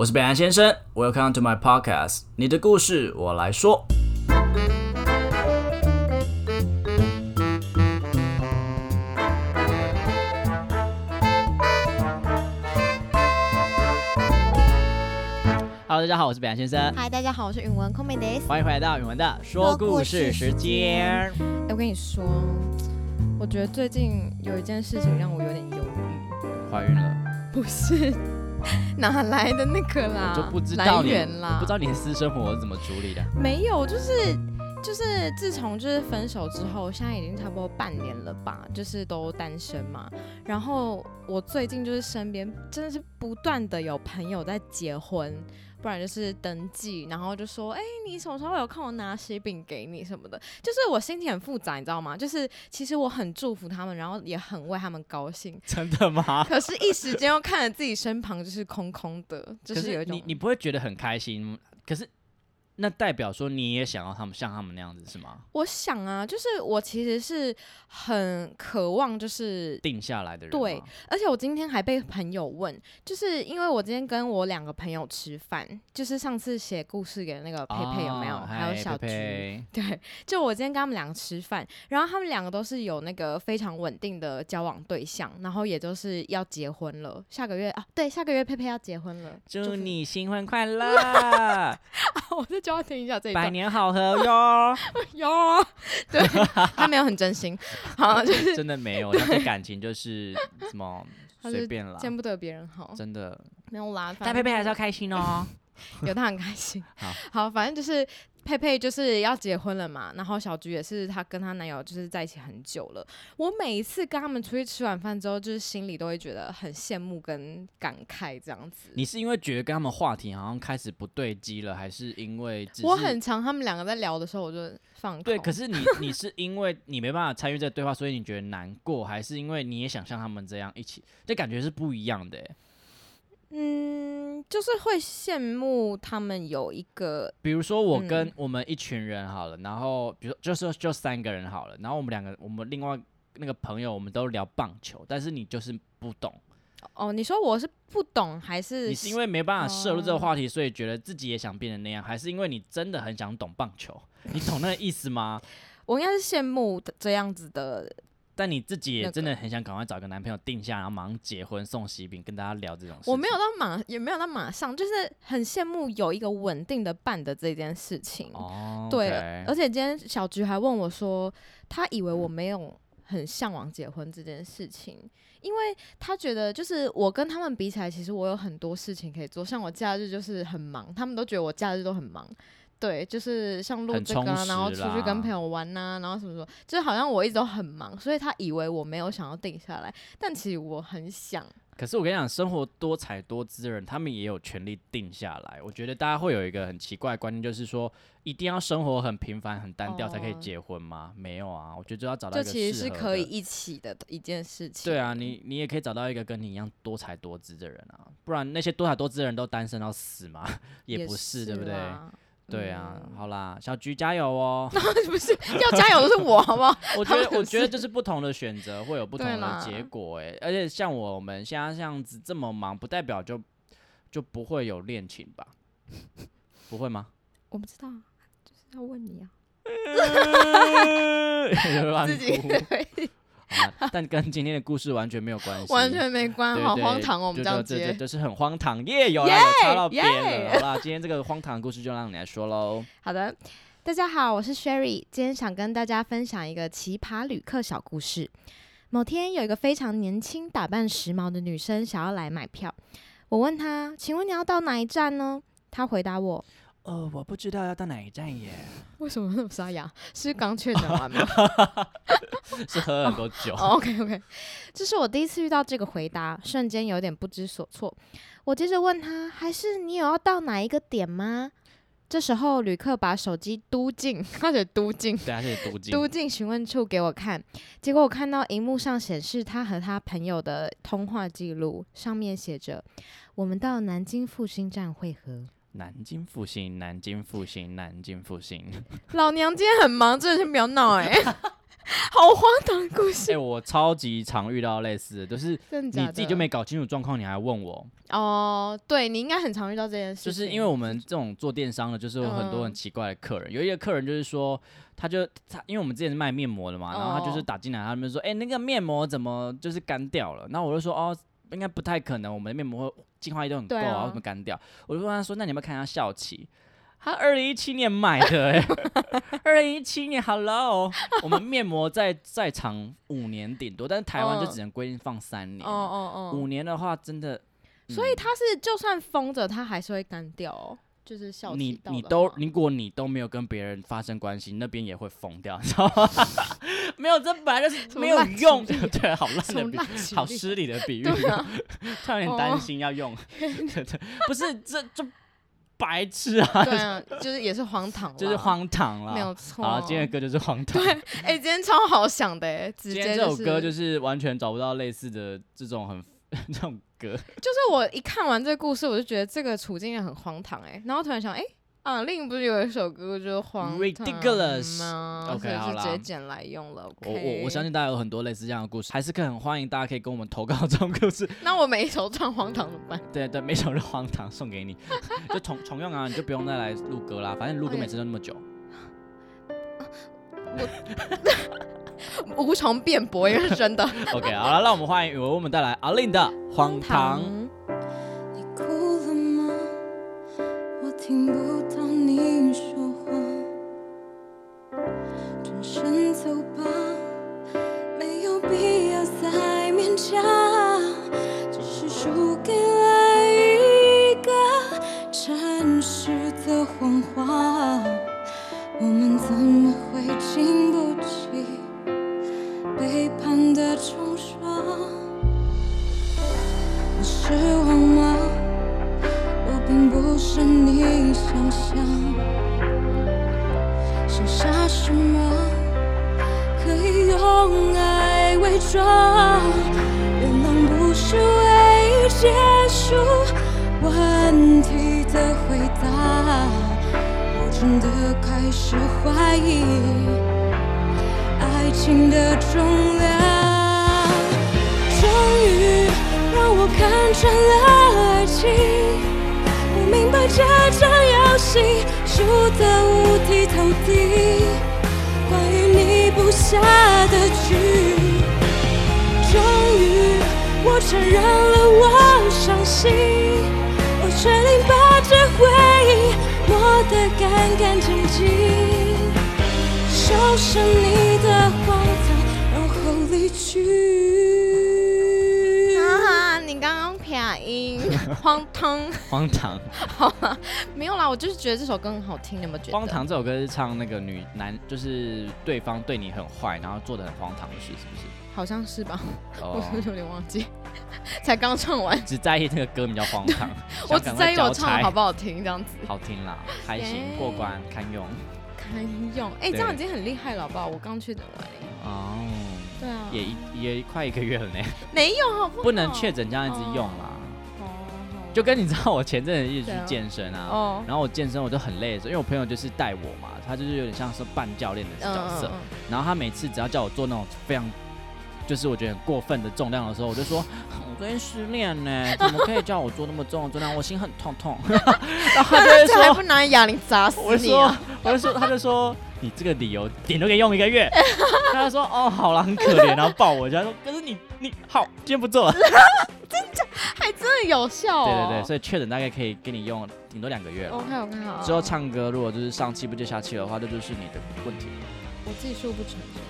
我是北安先生，Welcome to my podcast，你的故事我来说。Hello，大家好，我是北安先生，嗨，大家好，我是允文空美 days。欢迎回来到允文的说故事时间。哎，我跟你说，我觉得最近有一件事情让我有点犹豫。怀孕了？不是，哪来的那个啦？就不知道来源啦，不知道你的私生活是怎么处理的？没有，就是就是自从就是分手之后，现在已经差不多半年了吧，就是都单身嘛。然后我最近就是身边真的是不断的有朋友在结婚。不然就是登记，然后就说，哎，你什么时候有空，我拿喜饼给你什么的。就是我心情很复杂，你知道吗？就是其实我很祝福他们，然后也很为他们高兴。真的吗？可是，一时间又看着自己身旁就是空空的，就是有一种你你不会觉得很开心？可是。那代表说你也想要他们像他们那样子是吗？我想啊，就是我其实是很渴望就是定下来的人。对，而且我今天还被朋友问，就是因为我今天跟我两个朋友吃饭，就是上次写故事给那个佩佩有没有？还有小菊，对，就我今天跟他们两个吃饭，然后他们两个都是有那个非常稳定的交往对象，然后也都是要结婚了，下个月啊，对，下个月佩佩要结婚了，祝你新婚快乐！我在。要听一下这一百年好合哟 哟，对 他没有很真心，好 就是真的没有，他的感情就是什么随便了，见不得别人好，真的没有啦。但佩佩还是要开心哦，有他很开心。好，好，反正就是。佩佩就是要结婚了嘛，然后小菊也是她跟她男友就是在一起很久了。我每一次跟他们出去吃完饭之后，就是心里都会觉得很羡慕跟感慨这样子。你是因为觉得跟他们话题好像开始不对机了，还是因为我很常他们两个在聊的时候我就放对？可是你 你是因为你没办法参与这个对话，所以你觉得难过，还是因为你也想像他们这样一起？这感觉是不一样的。嗯，就是会羡慕他们有一个，比如说我跟我们一群人好了，然后比如就是就三个人好了，然后我们两个我们另外那个朋友我们都聊棒球，但是你就是不懂。哦，你说我是不懂还是？你是因为没办法摄入这个话题，所以觉得自己也想变成那样，还是因为你真的很想懂棒球？你懂那个意思吗？我应该是羡慕这样子的。但你自己也真的很想赶快找个男朋友定下，然后马上结婚送喜饼，跟大家聊这种事。我没有到马，也没有到马上，就是很羡慕有一个稳定的伴的这件事情。哦，对，而且今天小菊还问我说，他以为我没有很向往结婚这件事情，因为他觉得就是我跟他们比起来，其实我有很多事情可以做，像我假日就是很忙，他们都觉得我假日都很忙。对，就是像录这个，然后出去跟朋友玩呐，然后什么什么，就是好像我一直都很忙，所以他以为我没有想要定下来，但其实我很想。可是我跟你讲，生活多彩多姿的人，他们也有权利定下来。我觉得大家会有一个很奇怪的观念，就是说一定要生活很平凡、很单调才可以结婚吗？没有啊，我觉得就要找到一个其实是可以一起的一件事情。对啊，你你也可以找到一个跟你一样多才多姿的人啊，不然那些多才多姿的人都单身到死吗？也不是，对不对？对啊，好啦，小菊加油哦！不是要加油的是我，好不好？我觉得，我觉得就是不同的选择会有不同的结果，哎，而且像我们现在这样子这么忙，不代表就就不会有恋情吧？不会吗？我不知道，就是要问你啊。自己。但跟今天的故事完全没有关系，完全没关，好荒唐哦！我们这样接，就是很荒唐耶！有啦，有插到边了。好啦，今天这个荒唐的故事就让你来说喽。好的，大家好，我是 Sherry，今天想跟大家分享一个奇葩旅客小故事。某天，有一个非常年轻、打扮时髦的女生想要来买票，我问她：“请问你要到哪一站呢？”她回答我。呃，我不知道要到哪一站耶。为什么那么沙哑？是刚确诊完吗？是喝很多酒。OK OK，这是我第一次遇到这个回答，瞬间有点不知所措。我接着问他，还是你有要到哪一个点吗？这时候旅客把手机嘟进，或者嘟进，对，他是嘟进，嘟进询问处给我看。结果我看到荧幕上显示他和他朋友的通话记录，上面写着：“我们到南京复兴站会合。”南京复兴，南京复兴，南京复兴。老娘今天很忙，真的是不要闹哎！好荒唐的故哎、事，我超级常遇到类似的，就是你自己就没搞清楚状况，你还问我，哦，对你应该很常遇到这件事，就是因为我们这种做电商的，就是有很多很嗯奇怪的客人。有一个客人就是说，他就他，因为我们之前是卖面膜的嘛，然后他就是哦打进来，他们说，哎、那个面膜怎么就是干掉了？然后我就说，哦，应该不太可能，我们的面膜会净化力都很够啊，对啊为什么干掉？我就问他说，那你要不要看一下效期？他二零一七年买的、欸，二零一七年，Hello，我们面膜在在场五年顶多，但是台湾就嗯只能规定放三年。哦哦哦，五年的话，真的，嗯所以它是就算封着，它还是会干掉哦，你你都如果你都没有跟别人发生关系，那边也会疯掉，你知道吗？没有，这本来就是没有用，例 对，好烂的比，好失礼的比喻，突然有点担哦心要用，对对，不是这这白痴啊，对啊，就是也是荒唐，就是荒唐了没有。错。好，今天的歌就是荒唐。对哎、今天超好想的哎，直接今天这首歌就是完全找不到类似的这种很这种歌，就是我一看完这个故事，我就觉得这个处境也很荒唐哎，然后突然想，哎、啊，另不是有一首歌就是荒唐 Ridiculous 吗 OK，好啦直接剪来用了。我我我相信大家有很多类似这样的故事，还是可以很欢迎大家可以跟我们投稿这种故事。那我每一首唱荒唐怎么办？对对，每首都荒唐送给你，就重重用啊，你就不用再来录歌啦，反正录歌每次都那么久。无从辩驳，因为是真的 OK，好了，让我们欢迎为我们带来阿令的《荒唐》。你哭了吗？我听不不是你想象。剩下什么可以用爱伪装？原谅不是为结束问题的回答。我真的开始怀疑爱情的重量。终于让我看穿了爱情，明白这场游戏输得五体投地。关于你布下的局，终于我承认了我伤心，我决定把这回忆抹得干干净净，收拾你的荒唐，然后离去。啊，你刚刚撇音，荒唐，荒唐，没有啦，我就是觉得这首歌很好听，你有没有觉得？荒唐这首歌是唱那个女男，就是对方对你很坏，然后做的很荒唐的事，是不是？好像是吧，我是不，是有点忘记，才刚唱完，只在意这个歌名叫荒唐，我只在意我唱的好不好听，这样子好听啦，还行，过关堪用。堪用。哎、这样已经很厉害了，好不好？我刚确诊完，哦，对啊，也一也快一个月了呢，没有好不好？不能确诊这样一直用啦。哦，就跟你知道，我前阵子一直去健身啊，哦，然后我健身我就很累的时候，因为我朋友就是带我嘛，他就是有点像是半教练的嗯角色，嗯嗯然后他每次只要叫我做那种非常。就是我觉得很过分的重量的时候，我就说，我昨天失恋呢，怎么可以叫我做那么重的重量？我心很痛痛。然后他就会这还，不拿哑铃砸死我就说你啊！，我就说，他就说，你这个理由顶多可以用一个月。他就说，哦，好了，很可怜，然后抱我一下，说，可是你你好，今天不做了。真的还真的有效、哦。对对对，所以确诊大概可以给你用顶多两个月了。OK OK 好。之后唱歌如果就是上气不接下气的话，这就是你的问题。我技术不成熟，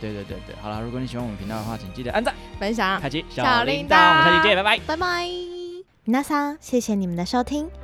对对对对对，好了，如果你喜欢我们频道的话，请记得按赞、分享，开启小小铃铃铛，我们下期铛见，拜拜。拜拜。皆さん，谢谢你们的收听。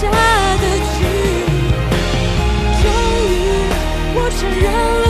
下的局终于我承认了